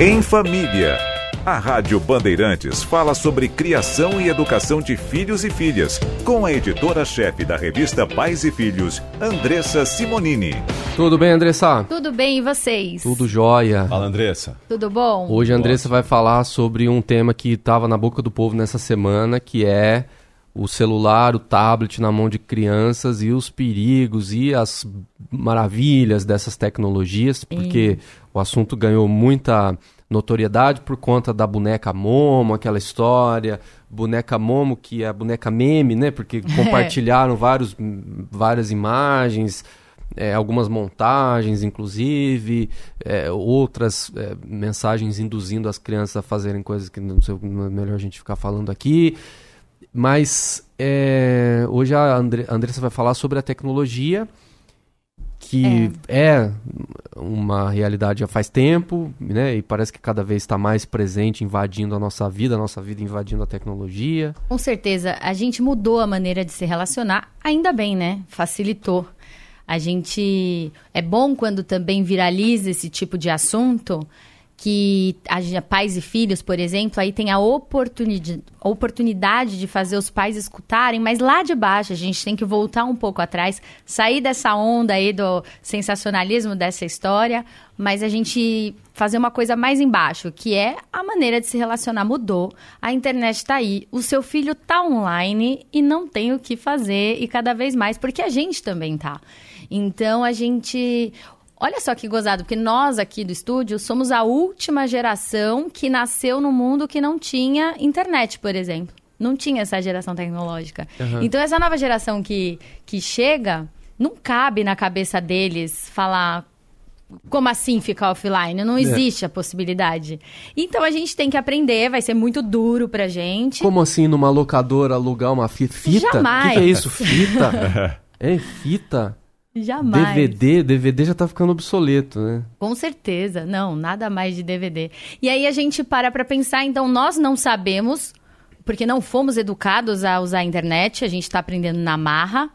Em Família. A Rádio Bandeirantes fala sobre criação e educação de filhos e filhas, com a editora-chefe da revista Pais e Filhos, Andressa Simonini. Tudo bem, Andressa? Tudo bem, e vocês? Tudo jóia. Fala, Andressa. Tudo bom? Hoje a Andressa vai falar sobre um tema que estava na boca do povo nessa semana, que é o celular, o tablet na mão de crianças e os perigos e as maravilhas dessas tecnologias, porque o assunto ganhou muita notoriedade por conta da boneca Momo, aquela história, boneca Momo que é a boneca meme, né? Porque compartilharam vários, várias imagens, é, algumas montagens, inclusive, é, outras é, mensagens induzindo as crianças a fazerem coisas que não, sei, não é melhor a gente ficar falando aqui. Mas é, hoje a Andre, Andressa vai falar sobre a tecnologia, que é. é. uma realidade já faz tempo, né? E parece que cada vez está mais presente, invadindo a nossa vida, a nossa vida invadindo a tecnologia. Com certeza, a gente mudou a maneira de se relacionar, ainda bem, né? Facilitou. A gente. É bom quando também viraliza esse tipo de assunto que a, pais e filhos, por exemplo, aí tem a oportunidade, oportunidade de fazer os pais escutarem, mas lá de baixo a gente tem que voltar um pouco atrás, sair dessa onda aí do sensacionalismo dessa história, mas a gente fazer uma coisa mais embaixo, que é a maneira de se relacionar mudou, a internet está aí, o seu filho está online e não tem o que fazer e cada vez mais, porque a gente também tá. Então a gente Olha só que gozado, porque nós aqui do estúdio somos a última geração que nasceu no mundo que não tinha internet, por exemplo. Não tinha essa geração tecnológica. Uhum. Então, essa nova geração que, que chega, não cabe na cabeça deles falar como assim ficar offline? Não é. existe é. a possibilidade. Então a gente tem que aprender, vai ser muito duro pra gente. Como assim numa locadora alugar uma fita? Jamais. O que, que, é isso? Fita? é fita? Jamais. DVD, DVD já tá ficando obsoleto, né? Com certeza. Não, nada mais de DVD. E aí a gente para pra pensar, então nós não sabemos, porque não fomos educados a usar a internet, a gente tá aprendendo na marra.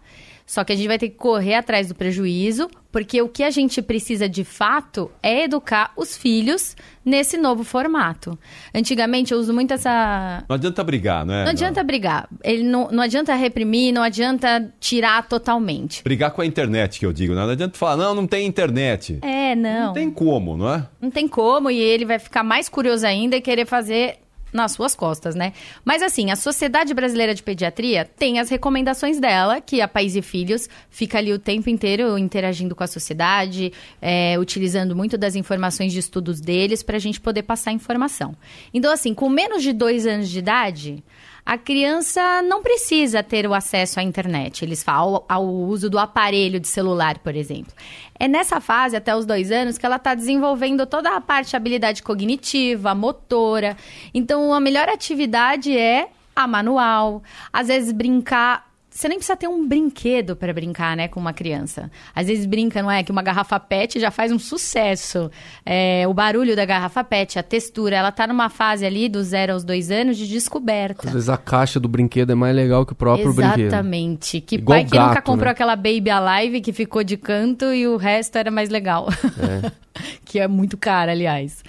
Só que a gente vai ter que correr atrás do prejuízo, porque o que a gente precisa de fato é educar os filhos nesse novo formato. Antigamente eu uso muito essa. Não adianta brigar, né? Não adianta não. brigar. Ele não, não adianta reprimir, não adianta tirar totalmente. Brigar com a internet, que eu digo, né? Não adianta falar, não, não tem internet. É, não. Não tem como, não é? Não tem como, e ele vai ficar mais curioso ainda e querer fazer nas suas costas, né? Mas assim, a Sociedade Brasileira de Pediatria tem as recomendações dela, que a Pais e Filhos fica ali o tempo inteiro interagindo com a sociedade, é, utilizando muito das informações de estudos deles para a gente poder passar informação. Então, assim, com menos de dois anos de idade, a criança não precisa ter o acesso à internet. Eles falam ao, uso do aparelho de celular, por exemplo. É nessa fase, até os dois anos, que ela está desenvolvendo toda a parte de habilidade cognitiva, motora. Então, a melhor atividade é a manual. Às vezes, brincar você nem precisa ter um brinquedo para brincar, né, com uma criança. Às vezes brinca, não é? Que uma garrafa PET já faz um sucesso. É, o barulho da garrafa PET, a textura, ela tá numa fase ali dos zero aos dois anos de descoberta. Às vezes a caixa do brinquedo é mais legal que o próprio Exatamente. brinquedo. Exatamente. Que Igual pai que gato, nunca comprou né? aquela Baby Alive que ficou de canto e o resto era mais legal. É. que é muito cara, aliás.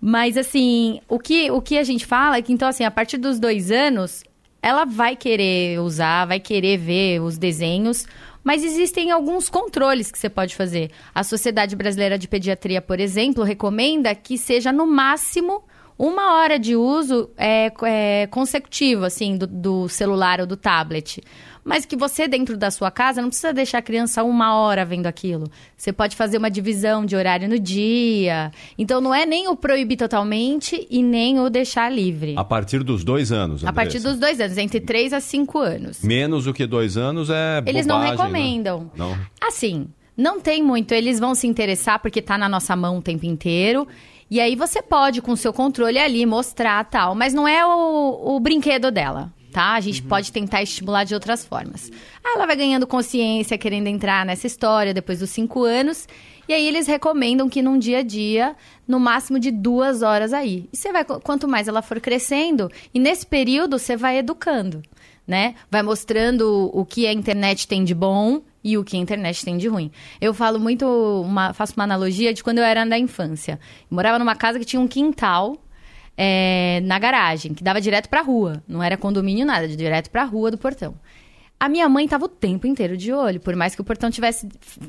Mas assim, o que, o que a gente fala é que, então, assim, a partir dos dois anos, ela vai querer usar, vai querer ver os desenhos, mas existem alguns controles que você pode fazer. A Sociedade Brasileira de Pediatria, por exemplo, recomenda que seja no máximo uma hora de uso é, é consecutivo, assim, do, do, celular ou do tablet. Mas que você, dentro da sua casa, não precisa deixar a criança uma hora vendo aquilo. Você pode fazer uma divisão de horário no dia. Então, não é nem o proibir totalmente e nem o deixar livre. A partir dos dois anos, Andressa. A partir dos dois anos, entre três a cinco anos. Menos do que dois anos é Eles bobagem, não recomendam. Né? Não. Assim, não tem muito. Eles vão se interessar porque está na nossa mão o tempo inteiro. E aí você pode, com o seu controle ali, mostrar tal. Mas não é o, o brinquedo dela, tá? A gente uhum. pode tentar estimular de outras formas. Ah, ela vai ganhando consciência, querendo entrar nessa história depois dos cinco anos. E aí eles recomendam que num dia a dia, no máximo de duas horas aí. E você vai, quanto mais ela for crescendo, e nesse período você vai educando, né? Vai mostrando o que a internet tem de bom e o que a internet tem de ruim. Eu falo muito, uma, faço uma analogia de quando eu era da infância. Eu morava numa casa que tinha um quintal é, na garagem, que dava direto pra rua. Não era condomínio nada, direto pra rua do portão. A minha mãe tava o tempo inteiro de olho, por mais que o portão tivesse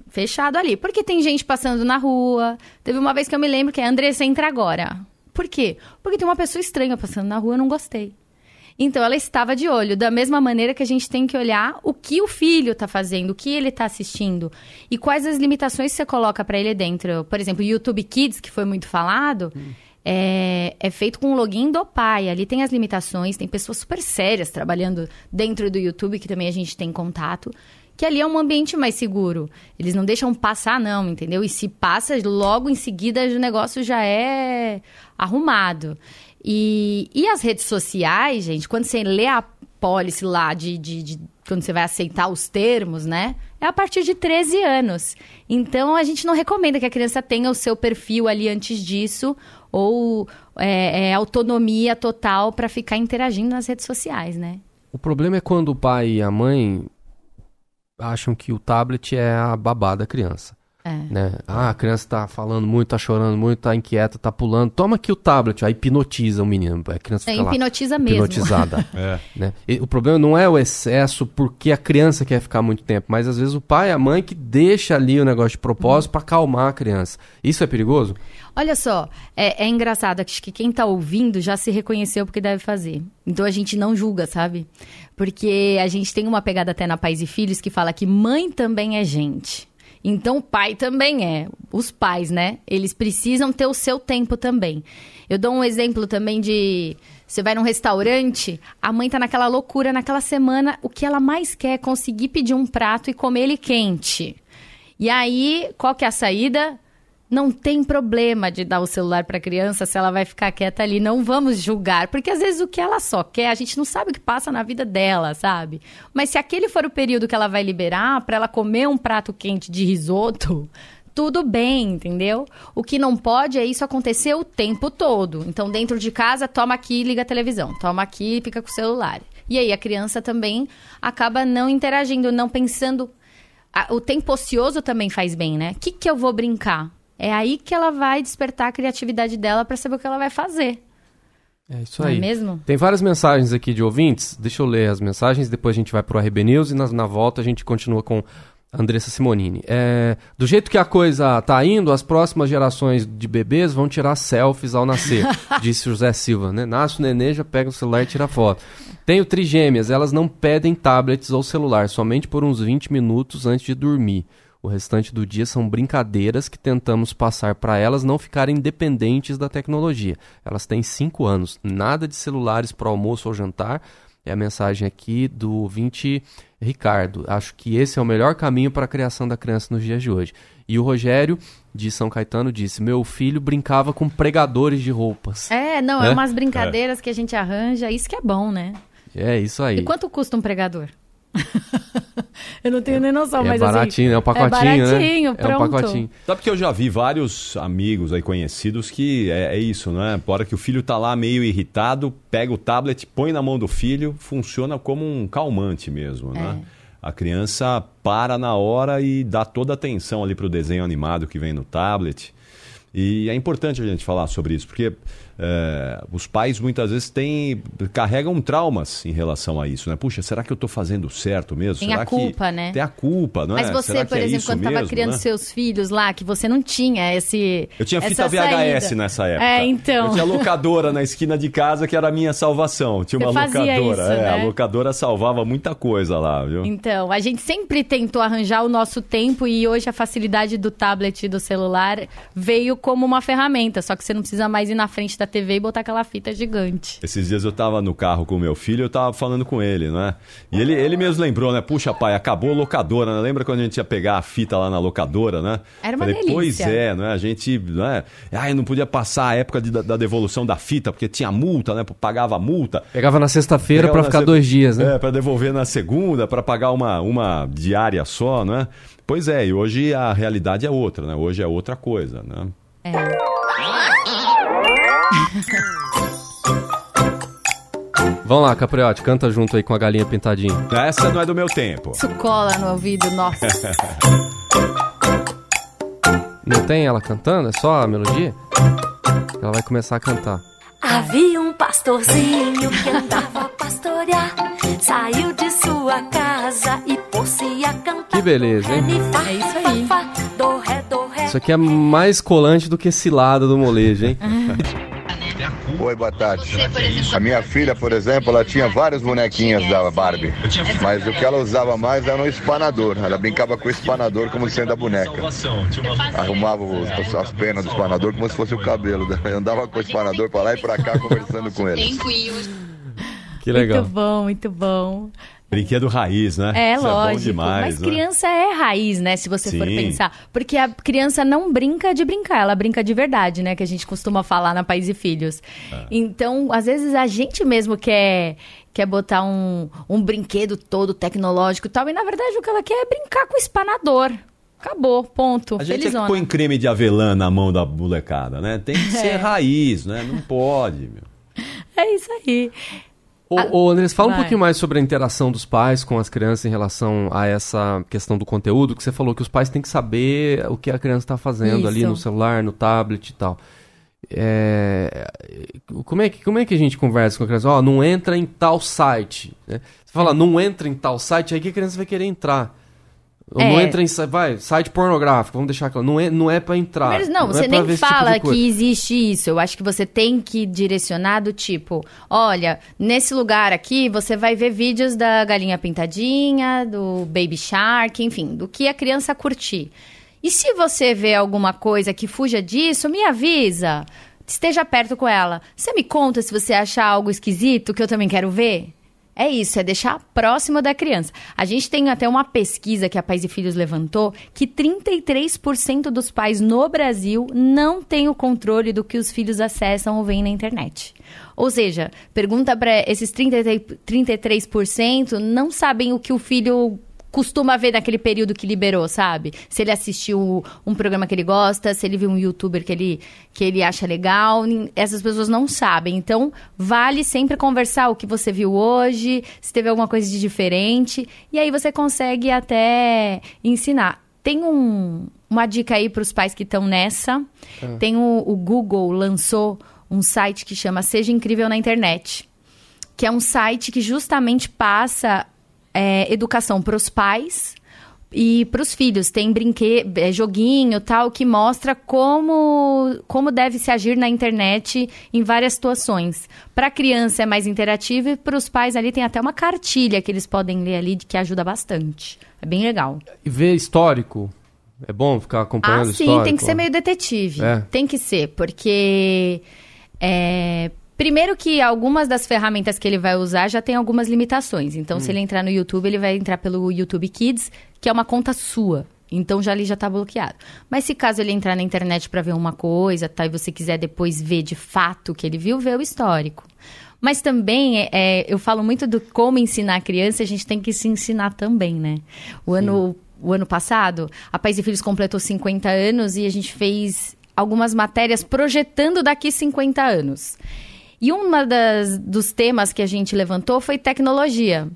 fechado ali. Porque tem gente passando na rua. Teve uma vez que eu me lembro que a Andressa entra agora. Por quê? Porque tem uma pessoa estranha passando na rua, eu não gostei. Então ela estava de olho, da mesma maneira que a gente tem que olhar o que o filho está fazendo, o que ele está assistindo e quais as limitações que você coloca para ele dentro. Por exemplo, YouTube Kids, que foi muito falado. Hum é, é, feito com o login do pai. Ali tem as limitações, tem pessoas super sérias trabalhando dentro do YouTube, que também a gente tem contato. Que ali é um ambiente mais seguro. Eles não deixam passar, não, entendeu? E se passa, logo em seguida o negócio já é arrumado. E, e as redes sociais, gente, quando você lê a policy lá de, de, de, quando você vai aceitar os termos, né? É a partir de 13 anos. Então a gente não recomenda que a criança tenha o seu perfil ali antes disso ou é, é autonomia total para ficar interagindo nas redes sociais, né? O problema é quando o pai e a mãe acham que o tablet é a babá da criança. É. Né? Ah, a criança tá falando muito, tá chorando muito, tá inquieta, tá pulando. Toma aqui o tablet, aí hipnotiza o menino. A criança é, fica hipnotiza lá, mesmo. Hipnotizada. é. né? o problema não é o excesso porque a criança quer ficar muito tempo, mas às vezes o pai e a mãe que deixa ali o negócio de propósito para acalmar a criança. Isso é perigoso? Olha só, é, é engraçado acho que quem tá ouvindo já se reconheceu porque deve fazer. Então a gente não julga, sabe? Porque a gente tem uma pegada até na Pais e Filhos que fala que mãe também é gente. Então o pai também é. Os pais, né? Eles precisam ter o seu tempo também. Eu dou um exemplo também de. Você vai num restaurante, a mãe tá naquela loucura naquela semana, o que ela mais quer é conseguir pedir um prato e comer ele quente. E aí, qual que é a saída? Não tem problema de dar o celular para a criança se ela vai ficar quieta ali. Não vamos julgar, porque às vezes o que ela só quer, a gente não sabe o que passa na vida dela, sabe? Mas se aquele for o período que ela vai liberar para ela comer um prato quente de risoto, tudo bem, entendeu? O que não pode é isso acontecer o tempo todo. Então, dentro de casa, toma aqui e liga a televisão. Toma aqui e fica com o celular. E aí a criança também acaba não interagindo, não pensando. O tempo ocioso também faz bem, né? O que, que eu vou brincar? É aí que ela vai despertar a criatividade dela para saber o que ela vai fazer. É isso aí. Não é mesmo? Tem várias mensagens aqui de ouvintes. Deixa eu ler as mensagens, depois a gente vai pro RB News e na, na volta a gente continua com Andressa Simonini. É, do jeito que a coisa tá indo, as próximas gerações de bebês vão tirar selfies ao nascer, disse José Silva. Né? Nasce o nenê, já pega o celular e tira foto. Tenho trigêmeas, elas não pedem tablets ou celular, somente por uns 20 minutos antes de dormir. O restante do dia são brincadeiras que tentamos passar para elas não ficarem dependentes da tecnologia. Elas têm 5 anos, nada de celulares para almoço ou jantar. É a mensagem aqui do ouvinte Ricardo. Acho que esse é o melhor caminho para a criação da criança nos dias de hoje. E o Rogério, de São Caetano, disse: Meu filho brincava com pregadores de roupas. É, não, é, é umas brincadeiras é. que a gente arranja, isso que é bom, né? É, isso aí. E quanto custa um pregador? eu não tenho nem noção, é mas baratinho, assim, é um pacotinho, é baratinho, né? Pronto. É um pacotinho. Sabe que eu já vi vários amigos aí conhecidos que é, é isso, né? Por hora que o filho tá lá meio irritado, pega o tablet, põe na mão do filho, funciona como um calmante mesmo, né? É. A criança para na hora e dá toda a atenção ali para o desenho animado que vem no tablet. E é importante a gente falar sobre isso, porque é, os pais muitas vezes têm, carregam traumas em relação a isso, né? Puxa, será que eu estou fazendo certo mesmo? Tem será a culpa, que... né? Tem a culpa, não Mas é? você, será por é exemplo, quando estava criando né? seus filhos lá, que você não tinha esse. Eu tinha fita VHS saída. nessa época. É, então. Eu tinha locadora na esquina de casa que era a minha salvação. Tinha uma locadora. Isso, é, né? a locadora salvava muita coisa lá, viu? Então, a gente sempre tentou arranjar o nosso tempo e hoje a facilidade do tablet e do celular veio como uma ferramenta, só que você não precisa mais ir na frente da TV e botar aquela fita gigante. Esses dias eu tava no carro com o meu filho, eu tava falando com ele, né? E ele, ele mesmo lembrou, né? Puxa, pai, acabou a locadora, né? Lembra quando a gente ia pegar a fita lá na locadora, né? Era uma Falei, delícia. Pois é, né? A gente, né? Ai, não podia passar a época de, da, da devolução da fita, porque tinha multa, né? Pagava a multa. Pegava na sexta-feira para ficar se- dois dias, né? É, pra devolver na segunda, pra pagar uma, uma diária só, né? Pois é, e hoje a realidade é outra, né? Hoje é outra coisa, né? Vamos lá, Capriote, canta junto aí com a galinha pintadinha. Essa não é do meu tempo. Isso cola no ouvido, nossa. Não tem ela cantando? É só a melodia? Ela vai começar a cantar. Havia um pastorzinho que andava a pastorear. Saiu de sua casa e pôs-se a cantar. Que beleza, hein? É isso aí. Isso aqui é mais colante do que cilada do molejo, hein? Oi, boa tarde. A minha filha, por exemplo, ela tinha vários bonequinhos da Barbie, mas o que ela usava mais era um espanador. Ela brincava com o espanador como sendo a boneca. Arrumava os- as penas do espanador como se fosse o cabelo. Eu andava com o espanador pra lá e pra cá conversando com ele. Que legal. Muito bom, muito bom. Brinquedo raiz, né? É, Isso lógico. É bom demais, mas né? criança é raiz, né? Se você for Sim. pensar. Porque a criança não brinca de brincar, ela brinca de verdade, né? Que a gente costuma falar na Pais e Filhos. É. Então, às vezes a gente mesmo quer, quer botar um, um brinquedo todo tecnológico e tal. E na verdade o que ela quer é brincar com o espanador. Acabou, ponto. A gente é que põe creme de avelã na mão da molecada, né? Tem que ser É. raiz, né? Não pode, meu. É isso aí. Ô, ô Andrés, fala um Vai. pouquinho mais sobre a interação dos pais com as crianças em relação a essa questão do conteúdo, que você falou que os pais têm que saber o que a criança está fazendo ali Isso. no celular, no tablet e tal. É, como, é que, como é que a gente conversa com a criança? Ó, não entra em tal site. né? Você fala, não entra em tal site, aí que a criança vai querer entrar. Ou não É. entra em vai, site pornográfico, vamos deixar claro. Não é, não é pra entrar. Mas não, é você pra nem tipo fala coisa. que existe isso. Eu acho que você tem que direcionar do tipo, olha, nesse lugar aqui você vai ver vídeos da galinha pintadinha, do baby shark, enfim, do que a criança curtir. E se você vê alguma coisa que fuja disso, me avisa. Esteja perto com ela. Você me conta se você achar algo esquisito que eu também quero ver? É isso, é deixar próximo da criança. A gente tem até uma pesquisa que a Pais e Filhos levantou que 33% dos pais no Brasil não têm o controle do que os filhos acessam ou veem na internet. Ou seja, pergunta para esses 33%, 33% não sabem o que o filho costuma ver naquele período que liberou, sabe? Se ele assistiu um programa que ele gosta, se ele viu um youtuber que ele, que ele acha legal, essas pessoas não sabem. Então, vale sempre conversar o que você viu hoje, se teve alguma coisa de diferente, e aí você consegue até ensinar. Tem um, uma dica aí para os pais que estão nessa. Tem o, o Google lançou um site que chama Seja Incrível na Internet que é um site que justamente passa é, educação para os pais e para os filhos. Tem brinquedo, joguinho tal, que mostra como, como deve se agir na internet em várias situações. Para a criança é mais interativo e para os pais ali tem até uma cartilha que eles podem ler ali que ajuda bastante. É bem legal. E ver histórico. É bom ficar acompanhando Ah, sim, histórico? tem que ser meio detetive. É. Tem que ser, porque. é, primeiro que algumas das ferramentas que ele vai usar já tem algumas limitações. Então, Hum. se ele entrar no YouTube, ele vai entrar pelo YouTube Kids, que é uma conta sua. Então já ali já tá bloqueado. Mas se caso ele entrar na internet para ver uma coisa, tá, e você quiser depois ver de fato o que ele viu, vê o histórico. Mas também, é, é, eu falo muito do como ensinar a criança, a gente tem que se ensinar também, né? O ano, o ano passado, a Pais e Filhos completou 50 anos e a gente fez algumas matérias projetando daqui 50 anos. E um dos temas que a gente levantou foi tecnologia.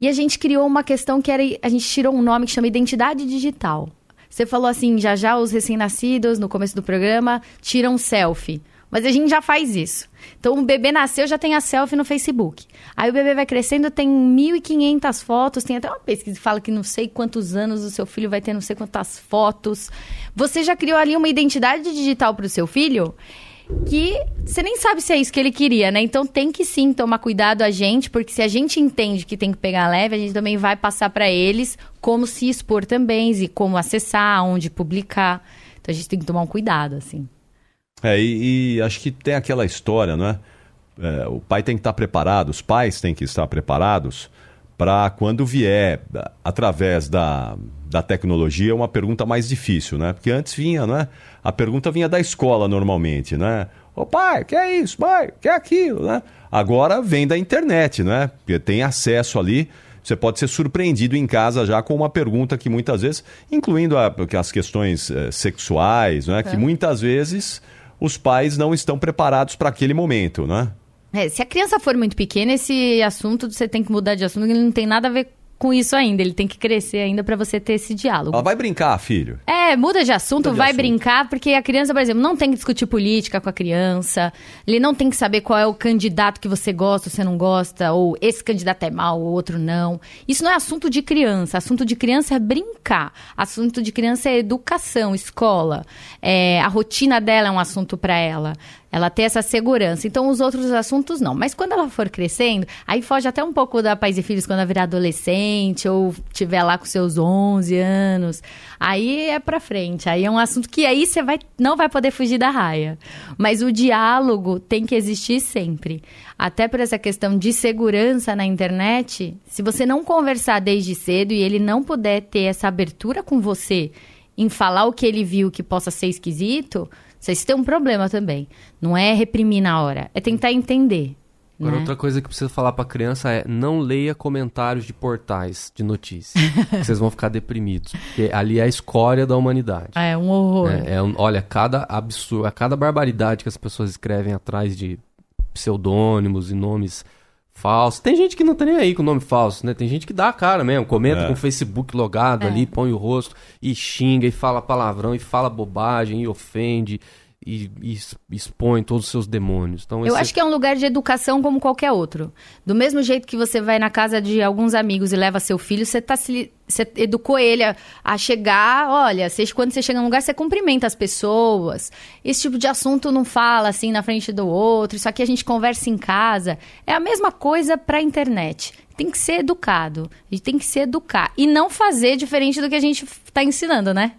E a gente criou uma questão que era. A gente tirou um nome que chama identidade digital. Você falou assim, já já os recém-nascidos, no começo do programa, tiram selfie. Mas a gente já faz isso. Então, o bebê nasceu, já tem a selfie no Facebook. Aí o bebê vai crescendo, tem 1.500 fotos. Tem até uma pesquisa que fala que não sei quantos anos o seu filho vai ter não sei quantas fotos. Você já criou ali uma identidade digital para o seu filho? Que você nem sabe se é isso que ele queria, né? Então tem que sim tomar cuidado a gente, porque se a gente entende que tem que pegar leve, a gente também vai passar para eles como se expor também, e como acessar, onde publicar. Então a gente tem que tomar um cuidado, assim. É, e, e acho que tem aquela história, né? É, o pai tem que estar preparado, os pais têm que estar preparados para quando vier, através da, da tecnologia, uma pergunta mais difícil, né? Porque antes vinha, né? A pergunta vinha da escola normalmente, né? Ô pai, que é isso? Pai, que é aquilo, né? Agora vem da internet, né? Porque tem acesso ali. Você pode ser surpreendido em casa já com uma pergunta que muitas vezes, incluindo a- as questões eh, sexuais, né? Que muitas vezes os pais não estão preparados para aquele momento, né? É, se a criança for muito pequena, esse assunto você tem que mudar de assunto, ele não tem nada a ver com isso ainda. Ele tem que crescer ainda para você ter esse diálogo. Ela vai brincar, filho. É, muda de assunto, Muda de vai assunto. brincar, porque a criança, por exemplo, não tem que discutir política com a criança, ele não tem que saber qual é o candidato que você gosta ou você não gosta, ou esse candidato é mal, ou outro não. Isso não é assunto de criança. Assunto de criança é brincar. Assunto de criança é educação, escola. É, a rotina dela é um assunto para ela. Ela ter essa segurança. Então, os outros assuntos não. Mas quando ela for crescendo, aí foge até um pouco da Pais e Filhos quando ela virar adolescente ou tiver lá com seus 11 anos. Aí é pra frente. Aí é um assunto que aí você vai, não vai poder fugir da raia. Mas o diálogo tem que existir sempre. Até por essa questão de segurança na internet, se você não conversar desde cedo e ele não puder ter essa abertura com você em falar o que ele viu que possa ser esquisito, vocês têm um problema também. Não é reprimir na hora, é tentar entender. Agora, né? outra coisa que precisa falar pra criança é não leia comentários de portais de notícias. vocês vão ficar deprimidos. Porque ali é a escória da humanidade. É um horror. É, é um- olha, cada absurdo, cada barbaridade que as pessoas escrevem atrás de pseudônimos e nomes falsos. Tem gente que não tá nem aí com nome falso, né? Tem gente que dá a cara mesmo, comenta É. com o Facebook logado É. ali, põe o rosto e xinga e fala palavrão e fala bobagem e ofende e, e expõe todos os seus demônios. Então, Eu esse- acho que é um lugar de educação como qualquer outro. Do mesmo jeito que você vai na casa de alguns amigos e leva seu filho, você, tá se, você educou ele a, a chegar. Olha, você- quando você chega num lugar, você cumprimenta as pessoas. Esse tipo de assunto não fala assim na frente do outro. Isso aqui a gente conversa em casa. É a mesma coisa pra internet. Tem que ser educado. A gente tem que se educar. E não fazer diferente do que a gente está ensinando, né?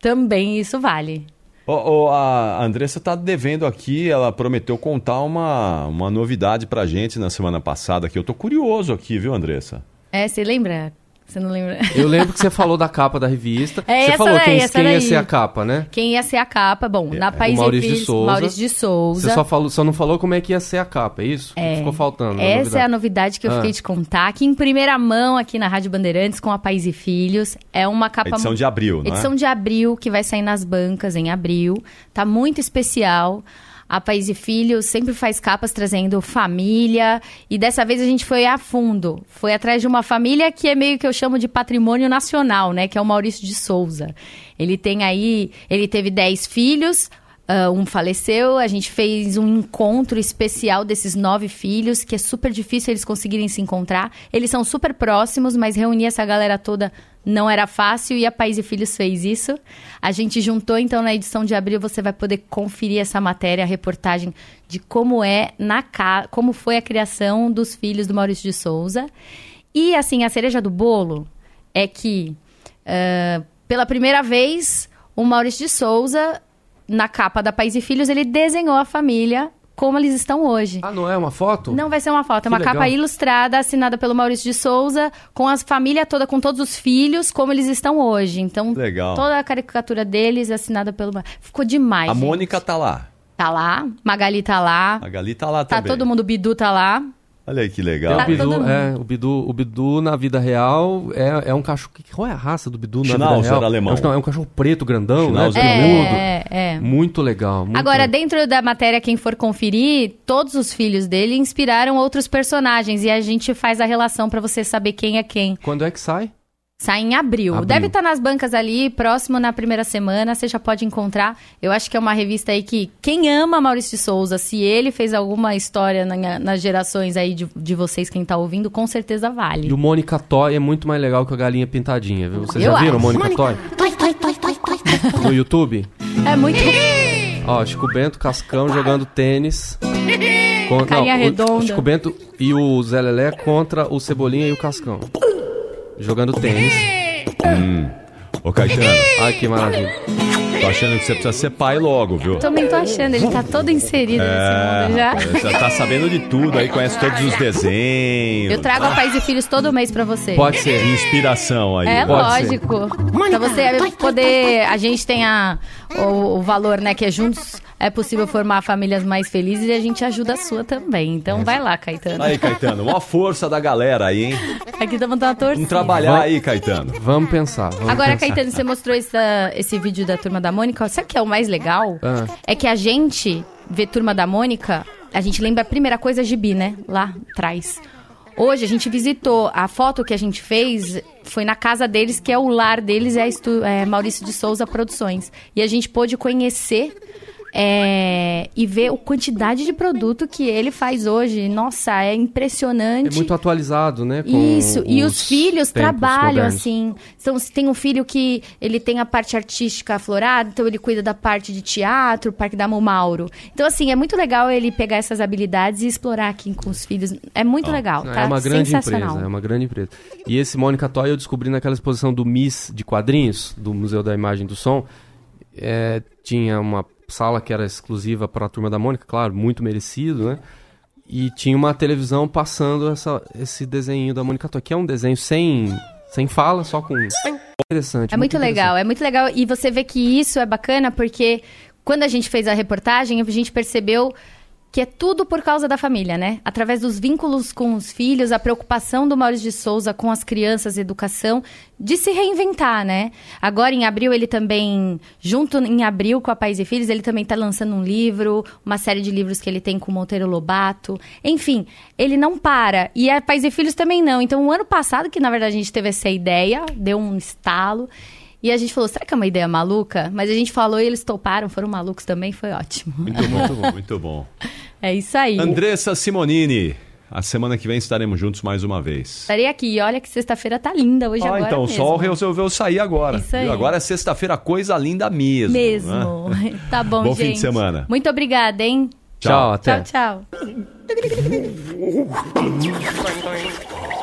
Também isso vale. Ô, ô, a Andressa tá devendo aqui, ela prometeu contar uma, uma novidade pra gente na semana passada, que eu tô curioso aqui, viu, Andressa? É, você lembra? Você não lembra? Eu lembro que você falou da capa da revista. É você falou daí, quem, essa quem ia ser a capa, né? Quem ia ser a capa? Bom, na País Maurício e de Filhos, Souza. Maurício de Souza. Você só, falou, só não falou como é que ia ser a capa, é isso? É. Ficou faltando. Essa é a novidade. novidade que eu Ah. fiquei de contar, aqui em primeira mão, aqui na Rádio Bandeirantes, com a Pais e Filhos. É uma capa... Edição de abril, não é? Edição de abril, que vai sair nas bancas em abril. Tá muito especial. A Pais e Filhos sempre faz capas trazendo família. E dessa vez a gente foi a fundo. Foi atrás de uma família que é meio que eu chamo de patrimônio nacional, né? Que é o Maurício de Souza. Ele tem aí... Ele teve 10 filhos... Ah, um faleceu, a gente fez um encontro especial desses nove filhos, que é super difícil eles conseguirem se encontrar. Eles são super próximos, mas reunir essa galera toda não era fácil e a Pais e Filhos fez isso. A gente juntou, então, na edição de abril, você vai poder conferir essa matéria, a reportagem de como é na ca... como foi a criação dos filhos do Maurício de Souza. E, assim, a cereja do bolo é que, ah, pela primeira vez, o Maurício de Souza na capa da Pais e Filhos, ele desenhou a família como eles estão hoje. Ah, não é uma foto? Não vai ser uma foto, é Que uma legal. capa ilustrada, assinada pelo Maurício de Souza, com a família toda, com todos os filhos, como eles estão hoje. Então, Legal. toda a caricatura deles é assinada pelo... Ficou demais, A gente. Mônica tá lá. Tá lá, Magali tá lá, A Gali tá lá tá também. todo mundo, Bidu tá lá. Olha aí que É, legal. o, Tá Bidu, é, o, Bidu, o Bidu na vida real é, é um cachorro. Qual é a raça do Bidu na Schnauzer vida real? alemão. É um, não, é um cachorro preto, grandão, né? Schnauzer Peludo. É, é. Muito legal. muito Agora, legal. dentro da matéria, quem for conferir, todos os filhos dele inspiraram outros personagens e a gente faz a relação pra você saber quem é quem. Quando é que sai? Sai em abril. Abril. Deve estar nas bancas ali, próximo na primeira semana, você já pode encontrar. Eu acho que é uma revista aí que quem ama Maurício de Souza, se ele fez alguma história na- nas gerações aí de, de vocês, quem tá ouvindo, com certeza vale. E o Mônica Toy é muito mais legal que a galinha pintadinha, viu? Vocês Eu já viram acho. Mônica Toy? No YouTube? É muito. Ó, Chico Bento, Cascão jogando tênis. Com, Carinha o- redonda. O Chico Bento e o Zé Lelé contra o Cebolinha e o Cascão. Jogando tênis. Ô, Caetano, Ai, que maravilha. tô achando que você precisa ser pai logo, viu? Também tô achando, ele tá todo inserido nesse mundo já. Já tá sabendo de tudo aí, conhece todos os desenhos. Eu trago a Pais e Filhos todo mês pra você. Pode ser. Inspiração aí. É Pode ser. lógico. Pra você poder. A gente tem a, o, o valor, né? Que é juntos é possível formar famílias mais felizes e a gente ajuda a sua também. Então vai lá, Caetano. Aí, Caetano, uma força da galera aí, hein? Aqui estamos dando uma torcida. Vamos trabalhar aí, Caetano. Vamos pensar. Vamos Agora, pensar. Caetano, você mostrou essa- esse vídeo da Turma da Mônica. Sabe o que é o mais legal? Ah. É que a gente vê Turma da Mônica a gente lembra a primeira coisa, gibi, né? Lá atrás. Hoje a gente visitou, a foto que a gente fez foi na casa deles, que é o lar deles, é, é Maurício de Souza Produções. E a gente pôde conhecer é, e ver a quantidade de produto que ele faz hoje. Nossa, é impressionante. É muito atualizado, né? Isso, e os filhos trabalham modernos. assim. Então, tem um filho que ele tem a parte artística aflorada, então ele cuida da parte de teatro, Parque da Mauro. Então, assim, é muito legal ele pegar essas habilidades e explorar aqui com os filhos. É muito oh, legal, tá? É uma grande empresa, é uma grande empresa. E esse Mônica Toy eu descobri naquela exposição do Miss de quadrinhos, do Museu da Imagem e do Som. É, tinha uma sala que era exclusiva para a turma da Mônica, claro, muito merecido, né? E tinha uma televisão passando essa, esse desenho da Mônica Toy, que é um desenho sem, sem fala, só com. Interessante. É muito, muito legal, é muito legal. E você vê que isso é bacana porque quando a gente fez a reportagem, a gente percebeu que é tudo por causa da família, né? Através dos vínculos com os filhos, a preocupação do Maurício de Souza com as crianças, educação, de se reinventar, né? Agora, em abril, ele também, junto em abril com a Pais e Filhos, ele também está lançando um livro, uma série de livros que ele tem com Monteiro Lobato. Enfim, ele não para. E a Pais e Filhos também não. Então, o ano passado, que na verdade a gente teve essa ideia, deu um estalo. E a gente falou, será que é uma ideia maluca? Mas a gente falou e eles toparam, foram malucos também, foi ótimo. Muito bom, muito bom, muito bom. É isso aí. Andressa Simonini. A semana que vem estaremos juntos mais uma vez. Estarei aqui. Olha que sexta-feira tá linda hoje ah, agora então, mesmo. o sol resolveu sair agora. Isso aí. Agora é sexta-feira, coisa linda mesmo. Mesmo. Né? tá bom, bom gente. fim de semana. Muito obrigada, hein? Tchau, até. Tchau, tchau.